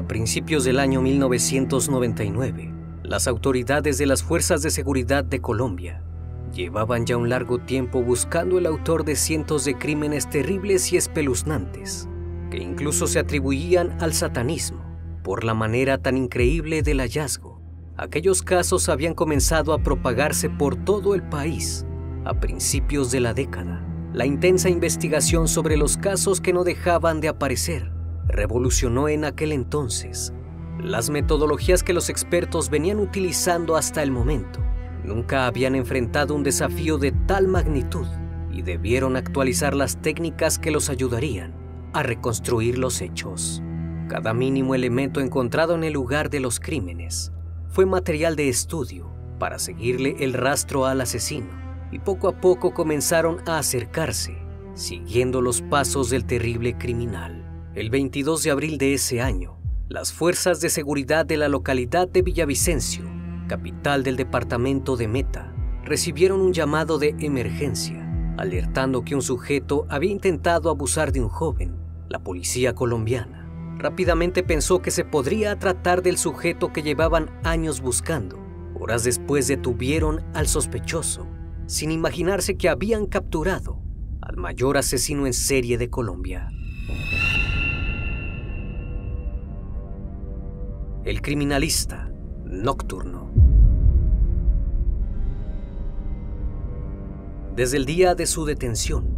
A principios del año 1999, las autoridades de las Fuerzas de Seguridad de Colombia llevaban ya un largo tiempo buscando el autor de cientos de crímenes terribles y espeluznantes, que incluso se atribuían al satanismo por la manera tan increíble del hallazgo. Aquellos casos habían comenzado a propagarse por todo el país a principios de la década. La intensa investigación sobre los casos que no dejaban de aparecer revolucionó en aquel entonces las metodologías que los expertos venían utilizando hasta el momento. Nunca habían enfrentado un desafío de tal magnitud y debieron actualizar las técnicas que los ayudarían a reconstruir los hechos. Cada mínimo elemento encontrado en el lugar de los crímenes fue material de estudio para seguirle el rastro al asesino y poco a poco comenzaron a acercarse, siguiendo los pasos del terrible criminal. El 22 de abril de ese año, las fuerzas de seguridad de la localidad de Villavicencio, capital del departamento de Meta, recibieron un llamado de emergencia, alertando que un sujeto había intentado abusar de un joven. La policía colombiana rápidamente pensó que se podría tratar del sujeto que llevaban años buscando. Horas después detuvieron al sospechoso, sin imaginarse que habían capturado al mayor asesino en serie de Colombia. El criminalista nocturno. Desde el día de su detención,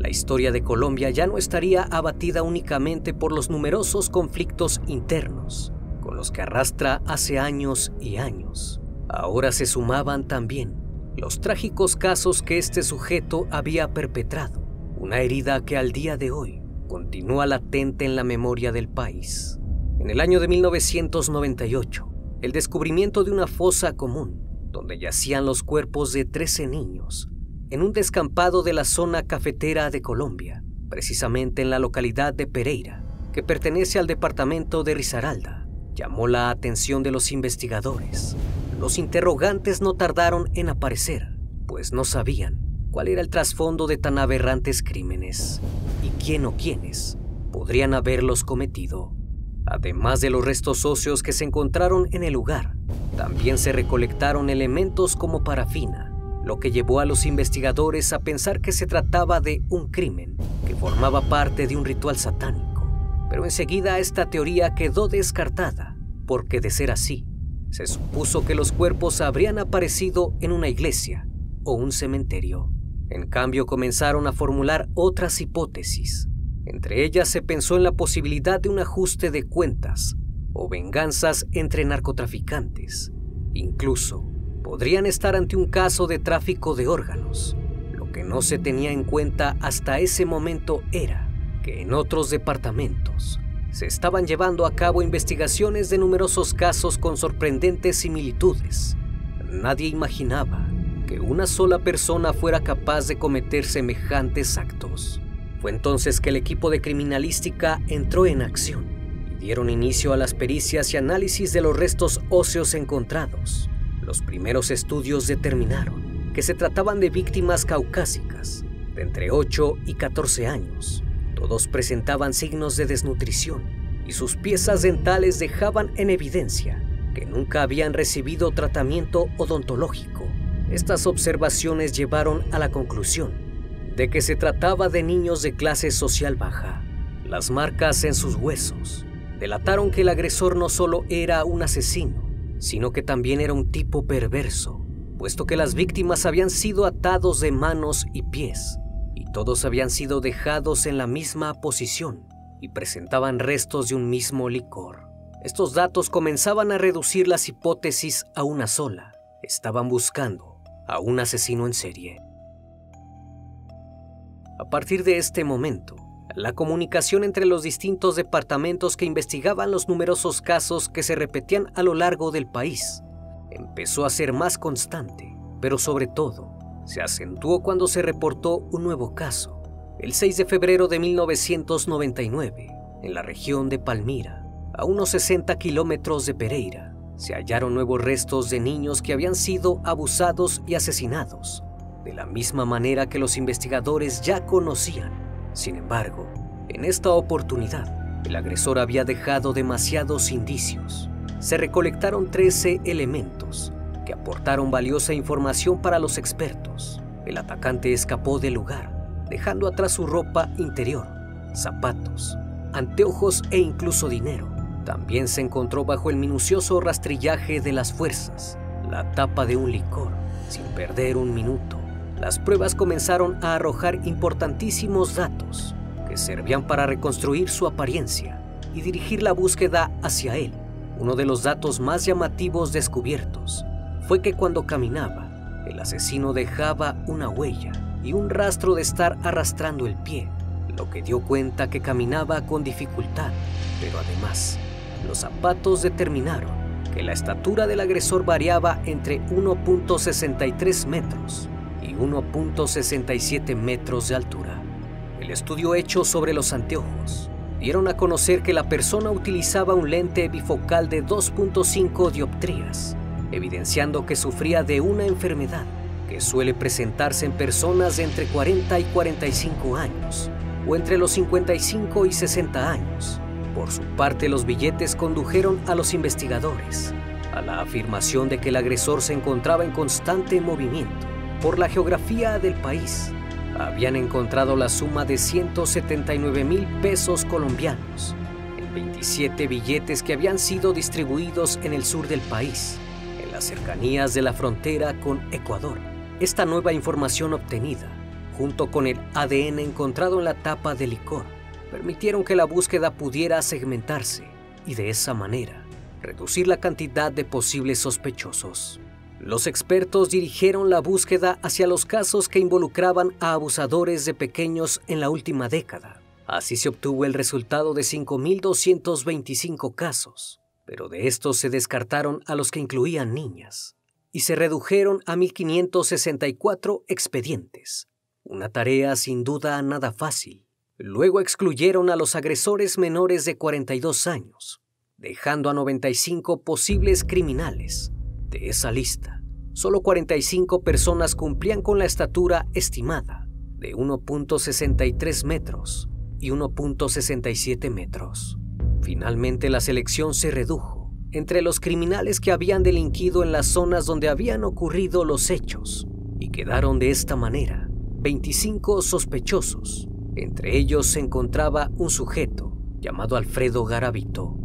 la historia de Colombia ya no estaría abatida únicamente por los numerosos conflictos internos con los que arrastra hace años y años. Ahora se sumaban también los trágicos casos que este sujeto había perpetrado, una herida que al día de hoy continúa latente en la memoria del país. En el año de 1998, el descubrimiento de una fosa común, donde yacían los cuerpos de 13 niños, en un descampado de la zona cafetera de Colombia, precisamente en la localidad de Pereira, que pertenece al departamento de Risaralda, llamó la atención de los investigadores. Los interrogantes no tardaron en aparecer, pues no sabían cuál era el trasfondo de tan aberrantes crímenes y quién o quiénes podrían haberlos cometido. Además de los restos óseos que se encontraron en el lugar, también se recolectaron elementos como parafina, lo que llevó a los investigadores a pensar que se trataba de un crimen que formaba parte de un ritual satánico. Pero enseguida esta teoría quedó descartada, porque de ser así, se supuso que los cuerpos habrían aparecido en una iglesia o un cementerio. En cambio, comenzaron a formular otras hipótesis, entre ellas se pensó en la posibilidad de un ajuste de cuentas o venganzas entre narcotraficantes. Incluso podrían estar ante un caso de tráfico de órganos. Lo que no se tenía en cuenta hasta ese momento era que en otros departamentos se estaban llevando a cabo investigaciones de numerosos casos con sorprendentes similitudes. Nadie imaginaba que una sola persona fuera capaz de cometer semejantes actos. Fue entonces que el equipo de criminalística entró en acción y dieron inicio a las pericias y análisis de los restos óseos encontrados. Los primeros estudios determinaron que se trataban de víctimas caucásicas de entre 8 y 14 años. Todos presentaban signos de desnutrición y sus piezas dentales dejaban en evidencia que nunca habían recibido tratamiento odontológico. Estas observaciones llevaron a la conclusión de que se trataba de niños de clase social baja. Las marcas en sus huesos delataron que el agresor no solo era un asesino, sino que también era un tipo perverso, puesto que las víctimas habían sido atados de manos y pies, y todos habían sido dejados en la misma posición y presentaban restos de un mismo licor. Estos datos comenzaban a reducir las hipótesis a una sola. Estaban buscando a un asesino en serie. A partir de este momento, la comunicación entre los distintos departamentos que investigaban los numerosos casos que se repetían a lo largo del país empezó a ser más constante, pero sobre todo se acentuó cuando se reportó un nuevo caso, el 6 de febrero de 1999, en la región de Palmira, a unos 60 kilómetros de Pereira. Se hallaron nuevos restos de niños que habían sido abusados y asesinados, de la misma manera que los investigadores ya conocían sin embargo, en esta oportunidad, el agresor había dejado demasiados indicios. Se recolectaron 13 elementos que aportaron valiosa información para los expertos. El atacante escapó del lugar, dejando atrás su ropa interior, zapatos, anteojos e incluso dinero. También se encontró bajo el minucioso rastrillaje de las fuerzas la tapa de un licor, sin perder un minuto las pruebas comenzaron a arrojar importantísimos datos que servían para reconstruir su apariencia y dirigir la búsqueda hacia él. Uno de los datos más llamativos descubiertos fue que cuando caminaba, el asesino dejaba una huella y un rastro de estar arrastrando el pie, lo que dio cuenta que caminaba con dificultad, pero además, los zapatos determinaron que la estatura del agresor variaba entre 1.63 metros 1.67 metros de altura. El estudio hecho sobre los anteojos dieron a conocer que la persona utilizaba un lente bifocal de 2.5 dioptrías, evidenciando que sufría de una enfermedad que suele presentarse en personas entre 40 y 45 años o entre los 55 y 60 años. Por su parte, los billetes condujeron a los investigadores a la afirmación de que el agresor se encontraba en constante movimiento por la geografía del país, habían encontrado la suma de 179 mil pesos colombianos en 27 billetes que habían sido distribuidos en el sur del país, en las cercanías de la frontera con Ecuador. Esta nueva información obtenida, junto con el ADN encontrado en la tapa del licor, permitieron que la búsqueda pudiera segmentarse y de esa manera reducir la cantidad de posibles sospechosos. Los expertos dirigieron la búsqueda hacia los casos que involucraban a abusadores de pequeños en la última década. Así se obtuvo el resultado de 5.225 casos, pero de estos se descartaron a los que incluían niñas y se redujeron a 1.564 expedientes. Una tarea sin duda nada fácil. Luego excluyeron a los agresores menores de 42 años, dejando a 95 posibles criminales de esa lista, solo 45 personas cumplían con la estatura estimada de 1.63 metros y 1.67 metros. Finalmente la selección se redujo entre los criminales que habían delinquido en las zonas donde habían ocurrido los hechos y quedaron de esta manera 25 sospechosos. Entre ellos se encontraba un sujeto llamado Alfredo Garavito.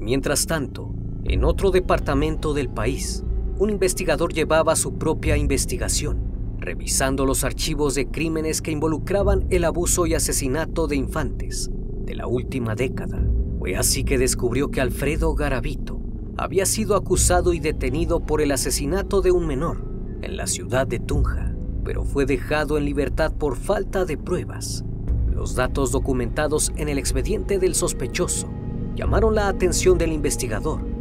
Mientras tanto, en otro departamento del país, un investigador llevaba su propia investigación, revisando los archivos de crímenes que involucraban el abuso y asesinato de infantes de la última década. Fue así que descubrió que Alfredo Garavito había sido acusado y detenido por el asesinato de un menor en la ciudad de Tunja, pero fue dejado en libertad por falta de pruebas. Los datos documentados en el expediente del sospechoso llamaron la atención del investigador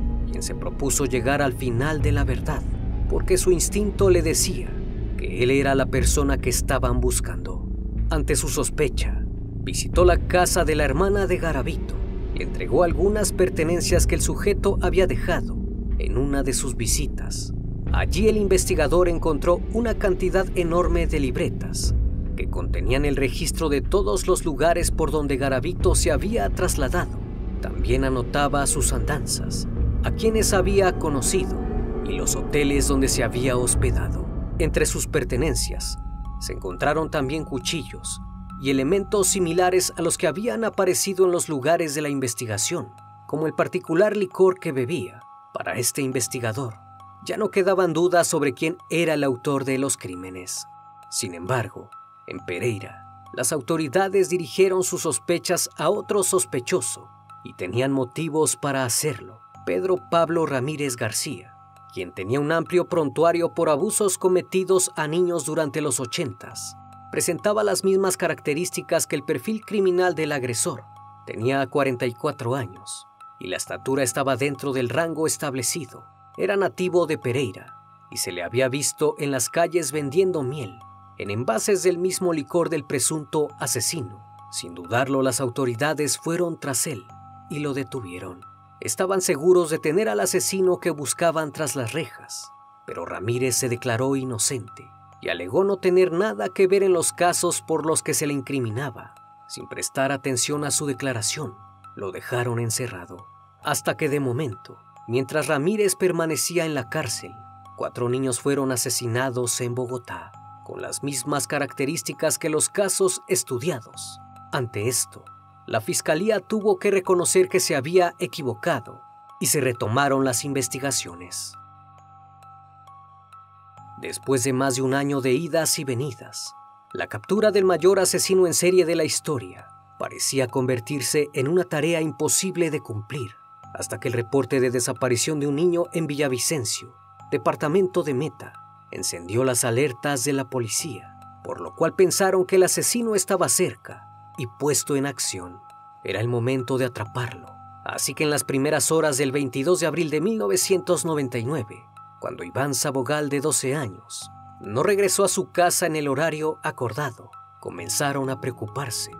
se propuso llegar al final de la verdad, porque su instinto le decía que él era la persona que estaban buscando. Ante su sospecha, visitó la casa de la hermana de Garavito y entregó algunas pertenencias que el sujeto había dejado en una de sus visitas. Allí el investigador encontró una cantidad enorme de libretas que contenían el registro de todos los lugares por donde Garavito se había trasladado. También anotaba sus andanzas a quienes había conocido y los hoteles donde se había hospedado. Entre sus pertenencias se encontraron también cuchillos y elementos similares a los que habían aparecido en los lugares de la investigación, como el particular licor que bebía. Para este investigador, ya no quedaban dudas sobre quién era el autor de los crímenes. Sin embargo, en Pereira, las autoridades dirigieron sus sospechas a otro sospechoso y tenían motivos para hacerlo, Pedro Pablo Ramírez García, quien tenía un amplio prontuario por abusos cometidos a niños durante los ochentas. Presentaba las mismas características que el perfil criminal del agresor. Tenía 44 años y la estatura estaba dentro del rango establecido. Era nativo de Pereira y se le había visto en las calles vendiendo miel, en envases del mismo licor del presunto asesino. Sin dudarlo, las autoridades fueron tras él y lo detuvieron. Estaban seguros de tener al asesino que buscaban tras las rejas, pero Ramírez se declaró inocente y alegó no tener nada que ver en los casos por los que se le incriminaba. Sin prestar atención a su declaración, lo dejaron encerrado, hasta que de momento, mientras Ramírez permanecía en la cárcel, cuatro niños fueron asesinados en Bogotá, con las mismas características que los casos estudiados. Ante esto, la fiscalía tuvo que reconocer que se había equivocado y se retomaron las investigaciones. Después de más de un año de idas y venidas, la captura del mayor asesino en serie de la historia parecía convertirse en una tarea imposible de cumplir, hasta que el reporte de desaparición de un niño en Villavicencio, departamento de Meta, encendió las alertas de la policía, por lo cual pensaron que el asesino estaba cerca y puesto en acción. Era el momento de atraparlo. Así que en las primeras horas del 22 de abril de 1999, cuando Iván Sabogal, de 12 años, no regresó a su casa en el horario acordado, comenzaron a preocuparse.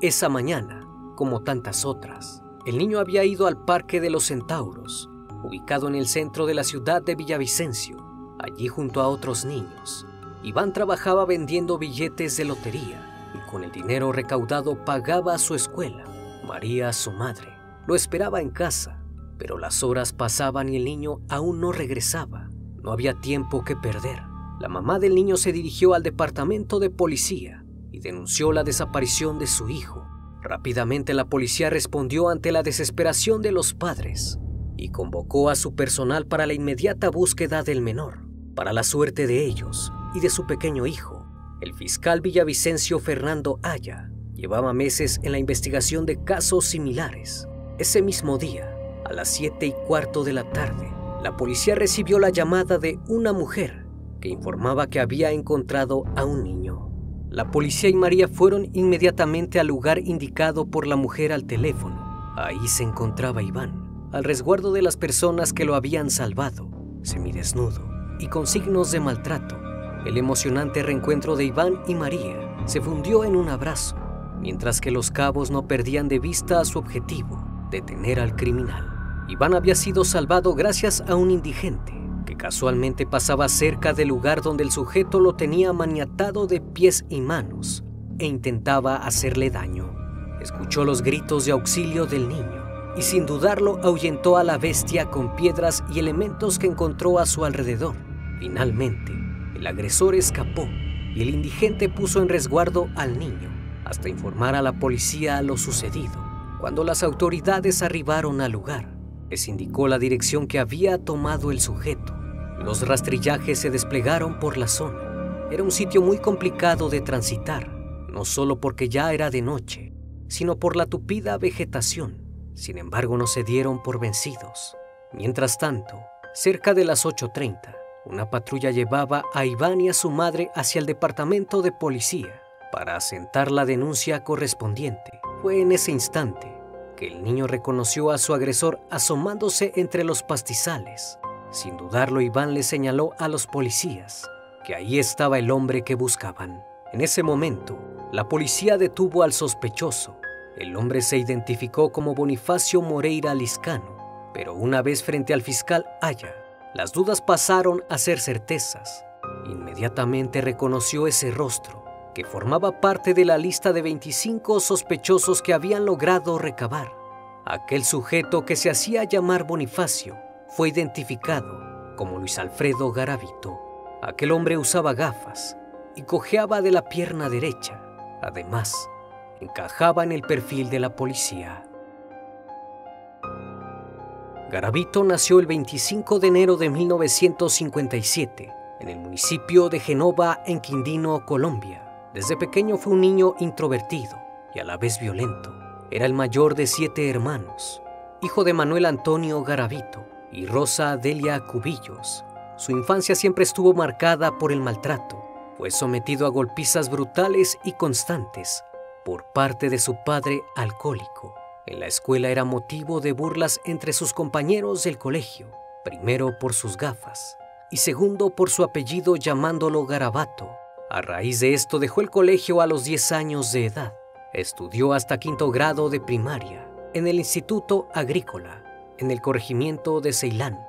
Esa mañana, como tantas otras, el niño había ido al Parque de los Centauros, ubicado en el centro de la ciudad de Villavicencio, allí junto a otros niños. Iván trabajaba vendiendo billetes de lotería con el dinero recaudado pagaba a su escuela. María, su madre, lo esperaba en casa, pero las horas pasaban y el niño aún no regresaba. No había tiempo que perder. La mamá del niño se dirigió al departamento de policía y denunció la desaparición de su hijo. Rápidamente la policía respondió ante la desesperación de los padres y convocó a su personal para la inmediata búsqueda del menor. Para la suerte de ellos y de su pequeño hijo, el fiscal Villavicencio Fernando Aya llevaba meses en la investigación de casos similares. Ese mismo día, a las 7 y cuarto de la tarde, la policía recibió la llamada de una mujer que informaba que había encontrado a un niño. La policía y María fueron inmediatamente al lugar indicado por la mujer al teléfono. Ahí se encontraba Iván, al resguardo de las personas que lo habían salvado, semidesnudo y con signos de maltrato. El emocionante reencuentro de Iván y María se fundió en un abrazo, mientras que los cabos no perdían de vista a su objetivo, detener al criminal. Iván había sido salvado gracias a un indigente que casualmente pasaba cerca del lugar donde el sujeto lo tenía maniatado de pies y manos e intentaba hacerle daño. Escuchó los gritos de auxilio del niño y sin dudarlo ahuyentó a la bestia con piedras y elementos que encontró a su alrededor. Finalmente, el agresor escapó y el indigente puso en resguardo al niño hasta informar a la policía lo sucedido. Cuando las autoridades arribaron al lugar, les indicó la dirección que había tomado el sujeto. Los rastrillajes se desplegaron por la zona. Era un sitio muy complicado de transitar, no solo porque ya era de noche, sino por la tupida vegetación. Sin embargo, no se dieron por vencidos. Mientras tanto, cerca de las 8.30, una patrulla llevaba a Iván y a su madre hacia el departamento de policía para asentar la denuncia correspondiente. Fue en ese instante que el niño reconoció a su agresor asomándose entre los pastizales. Sin dudarlo, Iván le señaló a los policías que ahí estaba el hombre que buscaban. En ese momento, la policía detuvo al sospechoso. El hombre se identificó como Bonifacio Moreira Liscano, pero una vez frente al fiscal Aya, las dudas pasaron a ser certezas. Inmediatamente reconoció ese rostro, que formaba parte de la lista de 25 sospechosos que habían logrado recabar. Aquel sujeto que se hacía llamar Bonifacio fue identificado como Luis Alfredo Garavito. Aquel hombre usaba gafas y cojeaba de la pierna derecha. Además, encajaba en el perfil de la policía. Garavito nació el 25 de enero de 1957 en el municipio de Genova, en Quindino, Colombia. Desde pequeño fue un niño introvertido y a la vez violento. Era el mayor de siete hermanos, hijo de Manuel Antonio Garavito y Rosa Delia Cubillos. Su infancia siempre estuvo marcada por el maltrato. Fue sometido a golpizas brutales y constantes por parte de su padre alcohólico. En la escuela era motivo de burlas entre sus compañeros del colegio, primero por sus gafas y segundo por su apellido llamándolo Garabato. A raíz de esto dejó el colegio a los 10 años de edad. Estudió hasta quinto grado de primaria en el Instituto Agrícola, en el corregimiento de Ceilán,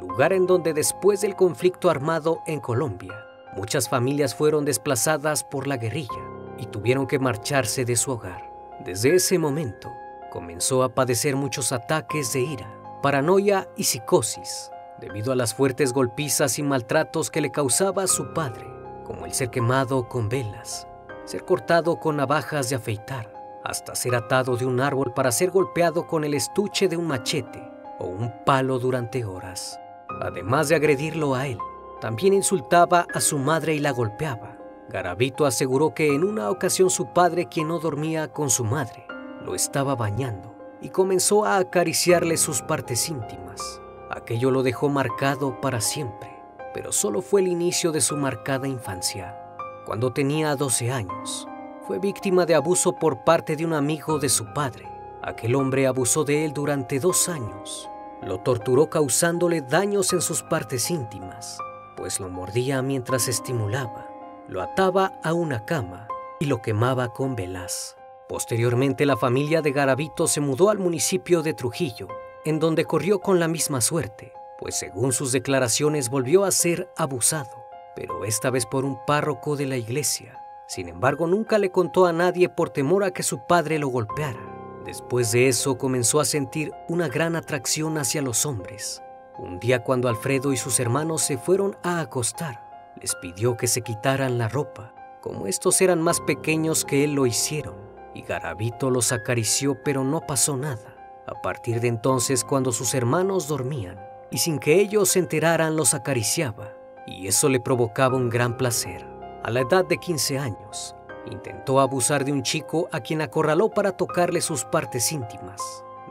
lugar en donde después del conflicto armado en Colombia, muchas familias fueron desplazadas por la guerrilla y tuvieron que marcharse de su hogar. Desde ese momento, comenzó a padecer muchos ataques de ira, paranoia y psicosis, debido a las fuertes golpizas y maltratos que le causaba su padre, como el ser quemado con velas, ser cortado con navajas de afeitar, hasta ser atado de un árbol para ser golpeado con el estuche de un machete o un palo durante horas. Además de agredirlo a él, también insultaba a su madre y la golpeaba. Garavito aseguró que en una ocasión su padre, quien no dormía con su madre, lo estaba bañando y comenzó a acariciarle sus partes íntimas. Aquello lo dejó marcado para siempre, pero solo fue el inicio de su marcada infancia. Cuando tenía 12 años, fue víctima de abuso por parte de un amigo de su padre. Aquel hombre abusó de él durante dos años. Lo torturó causándole daños en sus partes íntimas, pues lo mordía mientras estimulaba, lo ataba a una cama y lo quemaba con velas. Posteriormente la familia de Garavito se mudó al municipio de Trujillo, en donde corrió con la misma suerte, pues según sus declaraciones volvió a ser abusado, pero esta vez por un párroco de la iglesia. Sin embargo, nunca le contó a nadie por temor a que su padre lo golpeara. Después de eso comenzó a sentir una gran atracción hacia los hombres. Un día cuando Alfredo y sus hermanos se fueron a acostar, les pidió que se quitaran la ropa. Como estos eran más pequeños que él lo hicieron, y Garabito los acarició pero no pasó nada. A partir de entonces, cuando sus hermanos dormían, y sin que ellos se enteraran, los acariciaba, y eso le provocaba un gran placer. A la edad de 15 años, intentó abusar de un chico a quien acorraló para tocarle sus partes íntimas.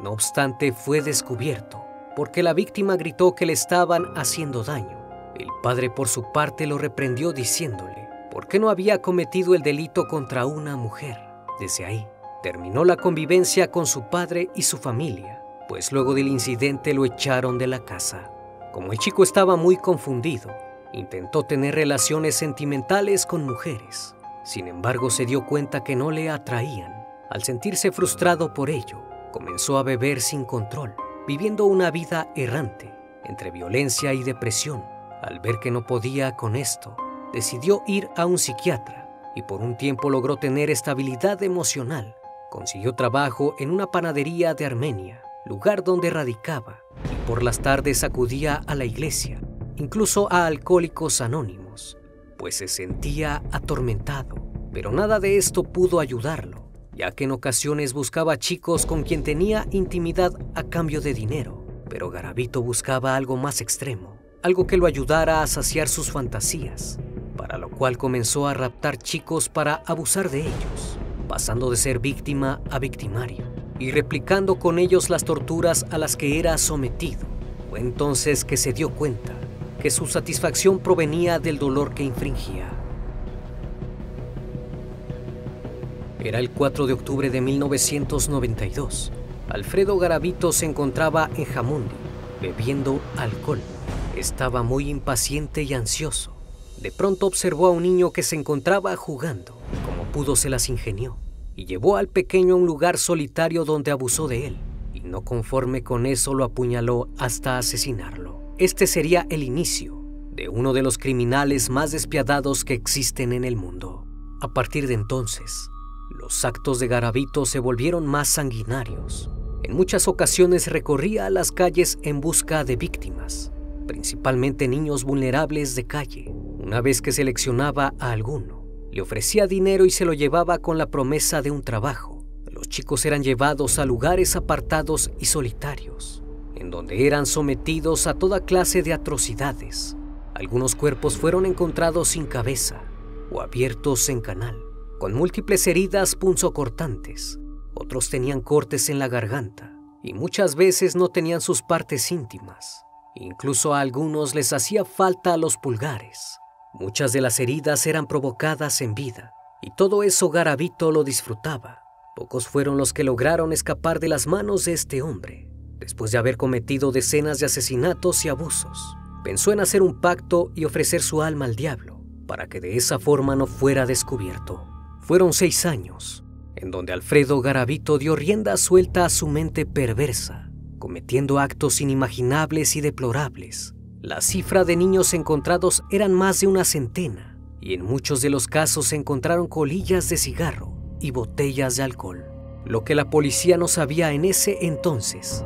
No obstante, fue descubierto, porque la víctima gritó que le estaban haciendo daño. El padre por su parte lo reprendió diciéndole, ¿por qué no había cometido el delito contra una mujer? Desde ahí, terminó la convivencia con su padre y su familia, pues luego del incidente lo echaron de la casa. Como el chico estaba muy confundido, intentó tener relaciones sentimentales con mujeres. Sin embargo, se dio cuenta que no le atraían. Al sentirse frustrado por ello, comenzó a beber sin control, viviendo una vida errante, entre violencia y depresión. Al ver que no podía con esto, decidió ir a un psiquiatra y por un tiempo logró tener estabilidad emocional Consiguió trabajo en una panadería de Armenia, lugar donde radicaba, y por las tardes acudía a la iglesia, incluso a alcohólicos anónimos, pues se sentía atormentado. Pero nada de esto pudo ayudarlo, ya que en ocasiones buscaba chicos con quien tenía intimidad a cambio de dinero. Pero Garavito buscaba algo más extremo, algo que lo ayudara a saciar sus fantasías, para lo cual comenzó a raptar chicos para abusar de ellos pasando de ser víctima a victimario y replicando con ellos las torturas a las que era sometido. Fue entonces que se dio cuenta que su satisfacción provenía del dolor que infringía. Era el 4 de octubre de 1992. Alfredo Garavito se encontraba en Jamundi, bebiendo alcohol. Estaba muy impaciente y ansioso. De pronto observó a un niño que se encontraba jugando. Como pudo se las ingenió y llevó al pequeño a un lugar solitario donde abusó de él. Y no conforme con eso lo apuñaló hasta asesinarlo. Este sería el inicio de uno de los criminales más despiadados que existen en el mundo. A partir de entonces, los actos de Garavito se volvieron más sanguinarios. En muchas ocasiones recorría las calles en busca de víctimas, principalmente niños vulnerables de calle, Una vez que seleccionaba a alguno, le ofrecía dinero y se lo llevaba con la promesa de un trabajo. Los chicos eran llevados a lugares apartados y solitarios, en donde eran sometidos a toda clase de atrocidades. Algunos cuerpos fueron encontrados sin cabeza o abiertos en canal, con múltiples heridas punzocortantes. Otros tenían cortes en la garganta y muchas veces no tenían sus partes íntimas. Incluso a algunos les hacía falta los pulgares. Muchas de las heridas eran provocadas en vida y todo eso Garavito lo disfrutaba. Pocos fueron los que lograron escapar de las manos de este hombre. Después de haber cometido decenas de asesinatos y abusos, pensó en hacer un pacto y ofrecer su alma al diablo para que de esa forma no fuera descubierto. Fueron seis años en donde Alfredo Garavito dio rienda suelta a su mente perversa, cometiendo actos inimaginables y deplorables. La cifra de niños encontrados eran más de una centena, y en muchos de los casos se encontraron colillas de cigarro y botellas de alcohol. Lo que la policía no sabía en ese entonces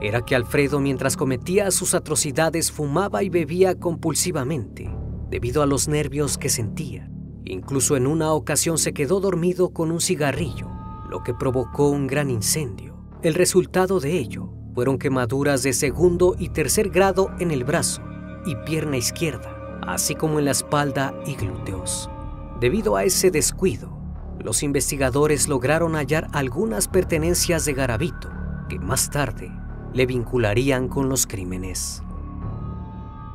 era que Alfredo mientras cometía sus atrocidades fumaba y bebía compulsivamente debido a los nervios que sentía. Incluso en una ocasión se quedó dormido con un cigarrillo, lo que provocó un gran incendio. El resultado de ello fueron quemaduras de segundo y tercer grado en el brazo y pierna izquierda, así como en la espalda y glúteos. Debido a ese descuido, los investigadores lograron hallar algunas pertenencias de Garavito que más tarde le vincularían con los crímenes.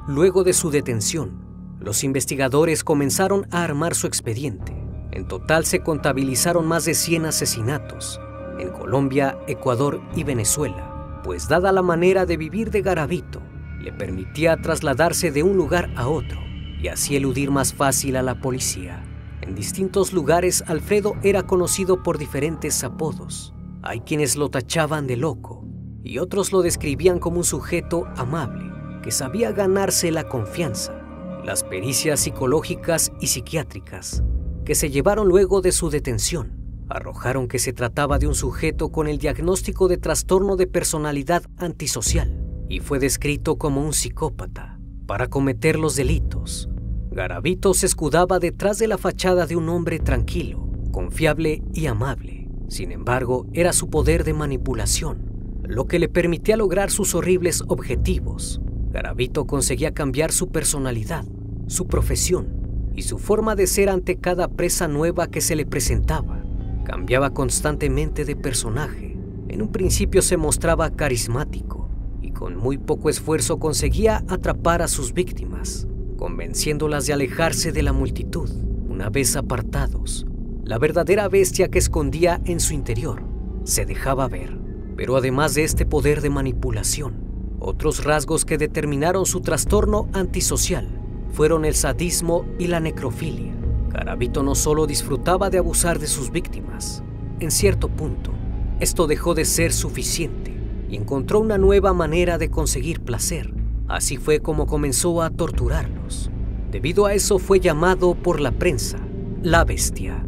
Luego de su detención, los investigadores comenzaron a armar su expediente. En total se contabilizaron más de 100 asesinatos en Colombia, Ecuador y Venezuela, pues dada la manera de vivir de Garavito, le permitía trasladarse de un lugar a otro y así eludir más fácil a la policía. En distintos lugares Alfredo era conocido por diferentes apodos. Hay quienes lo tachaban de loco y otros lo describían como un sujeto amable que sabía ganarse la confianza las pericias psicológicas y psiquiátricas que se llevaron luego de su detención arrojaron que se trataba de un sujeto con el diagnóstico de trastorno de personalidad antisocial y fue descrito como un psicópata. Para cometer los delitos, Garavito se escudaba detrás de la fachada de un hombre tranquilo, confiable y amable. Sin embargo, era su poder de manipulación, lo que le permitía lograr sus horribles objetivos Garavito conseguía cambiar su personalidad, su profesión y su forma de ser ante cada presa nueva que se le presentaba. Cambiaba constantemente de personaje. En un principio se mostraba carismático y con muy poco esfuerzo conseguía atrapar a sus víctimas, convenciéndolas de alejarse de la multitud. Una vez apartados, la verdadera bestia que escondía en su interior se dejaba ver. Pero además de este poder de manipulación, otros rasgos que determinaron su trastorno antisocial fueron el sadismo y la necrofilia. Garavito no solo disfrutaba de abusar de sus víctimas, en cierto punto, esto dejó de ser suficiente y encontró una nueva manera de conseguir placer. Así fue como comenzó a torturarlos. Debido a eso fue llamado por la prensa la bestia,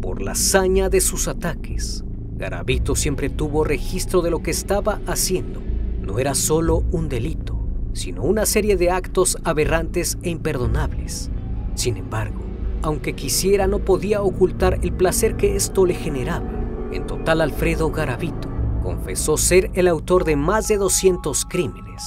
por la hazaña de sus ataques. Garavito siempre tuvo registro de lo que estaba haciendo no era solo un delito, sino una serie de actos aberrantes e imperdonables. Sin embargo, aunque quisiera no podía ocultar el placer que esto le generaba. En total, Alfredo Garavito confesó ser el autor de más de 200 crímenes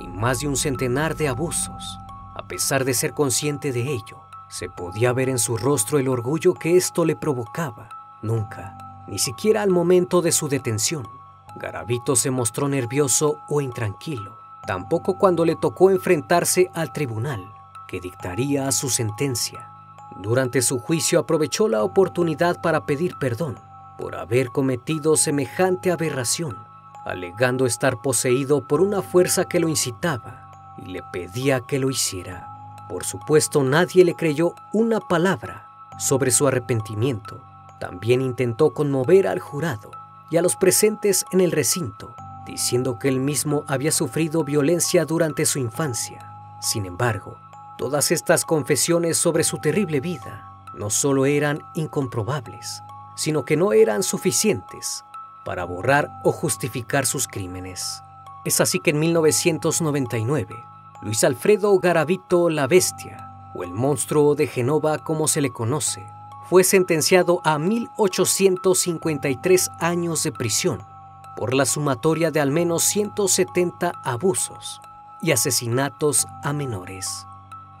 y más de un centenar de abusos. A pesar de ser consciente de ello, se podía ver en su rostro el orgullo que esto le provocaba. Nunca, ni siquiera al momento de su detención, Garavito se mostró nervioso o intranquilo, tampoco cuando le tocó enfrentarse al tribunal, que dictaría su sentencia. Durante su juicio aprovechó la oportunidad para pedir perdón por haber cometido semejante aberración, alegando estar poseído por una fuerza que lo incitaba y le pedía que lo hiciera. Por supuesto, nadie le creyó una palabra sobre su arrepentimiento. También intentó conmover al jurado y a los presentes en el recinto, diciendo que él mismo había sufrido violencia durante su infancia. Sin embargo, todas estas confesiones sobre su terrible vida no solo eran incomprobables, sino que no eran suficientes para borrar o justificar sus crímenes. Es así que en 1999, Luis Alfredo Garavito la Bestia o el monstruo de Genova como se le conoce, fue sentenciado a 1853 años de prisión por la sumatoria de al menos 170 abusos y asesinatos a menores.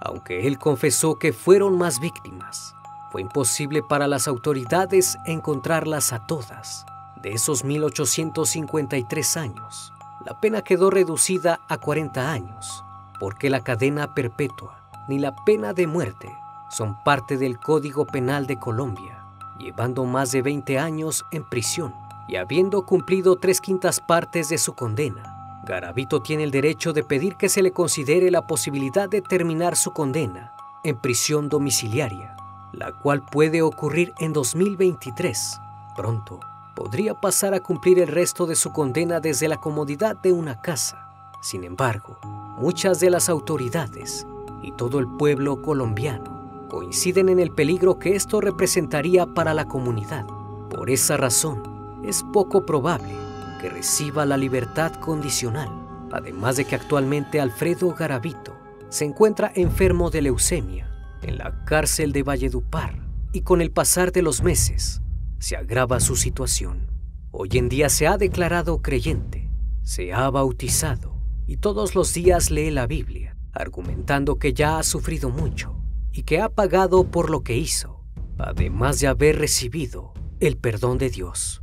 Aunque él confesó que fueron más víctimas, fue imposible para las autoridades encontrarlas a todas. De esos 1853 años, la pena quedó reducida a 40 años, porque la cadena perpetua ni la pena de muerte son parte del Código Penal de Colombia, llevando más de 20 años en prisión y habiendo cumplido tres quintas partes de su condena. Garavito tiene el derecho de pedir que se le considere la posibilidad de terminar su condena en prisión domiciliaria, la cual puede ocurrir en 2023. Pronto podría pasar a cumplir el resto de su condena desde la comodidad de una casa. Sin embargo, muchas de las autoridades y todo el pueblo colombiano coinciden en el peligro que esto representaría para la comunidad. Por esa razón, es poco probable que reciba la libertad condicional, además de que actualmente Alfredo Garavito se encuentra enfermo de leucemia en la cárcel de Valledupar y con el pasar de los meses se agrava su situación. Hoy en día se ha declarado creyente, se ha bautizado y todos los días lee la Biblia, argumentando que ya ha sufrido mucho y que ha pagado por lo que hizo, además de haber recibido el perdón de Dios.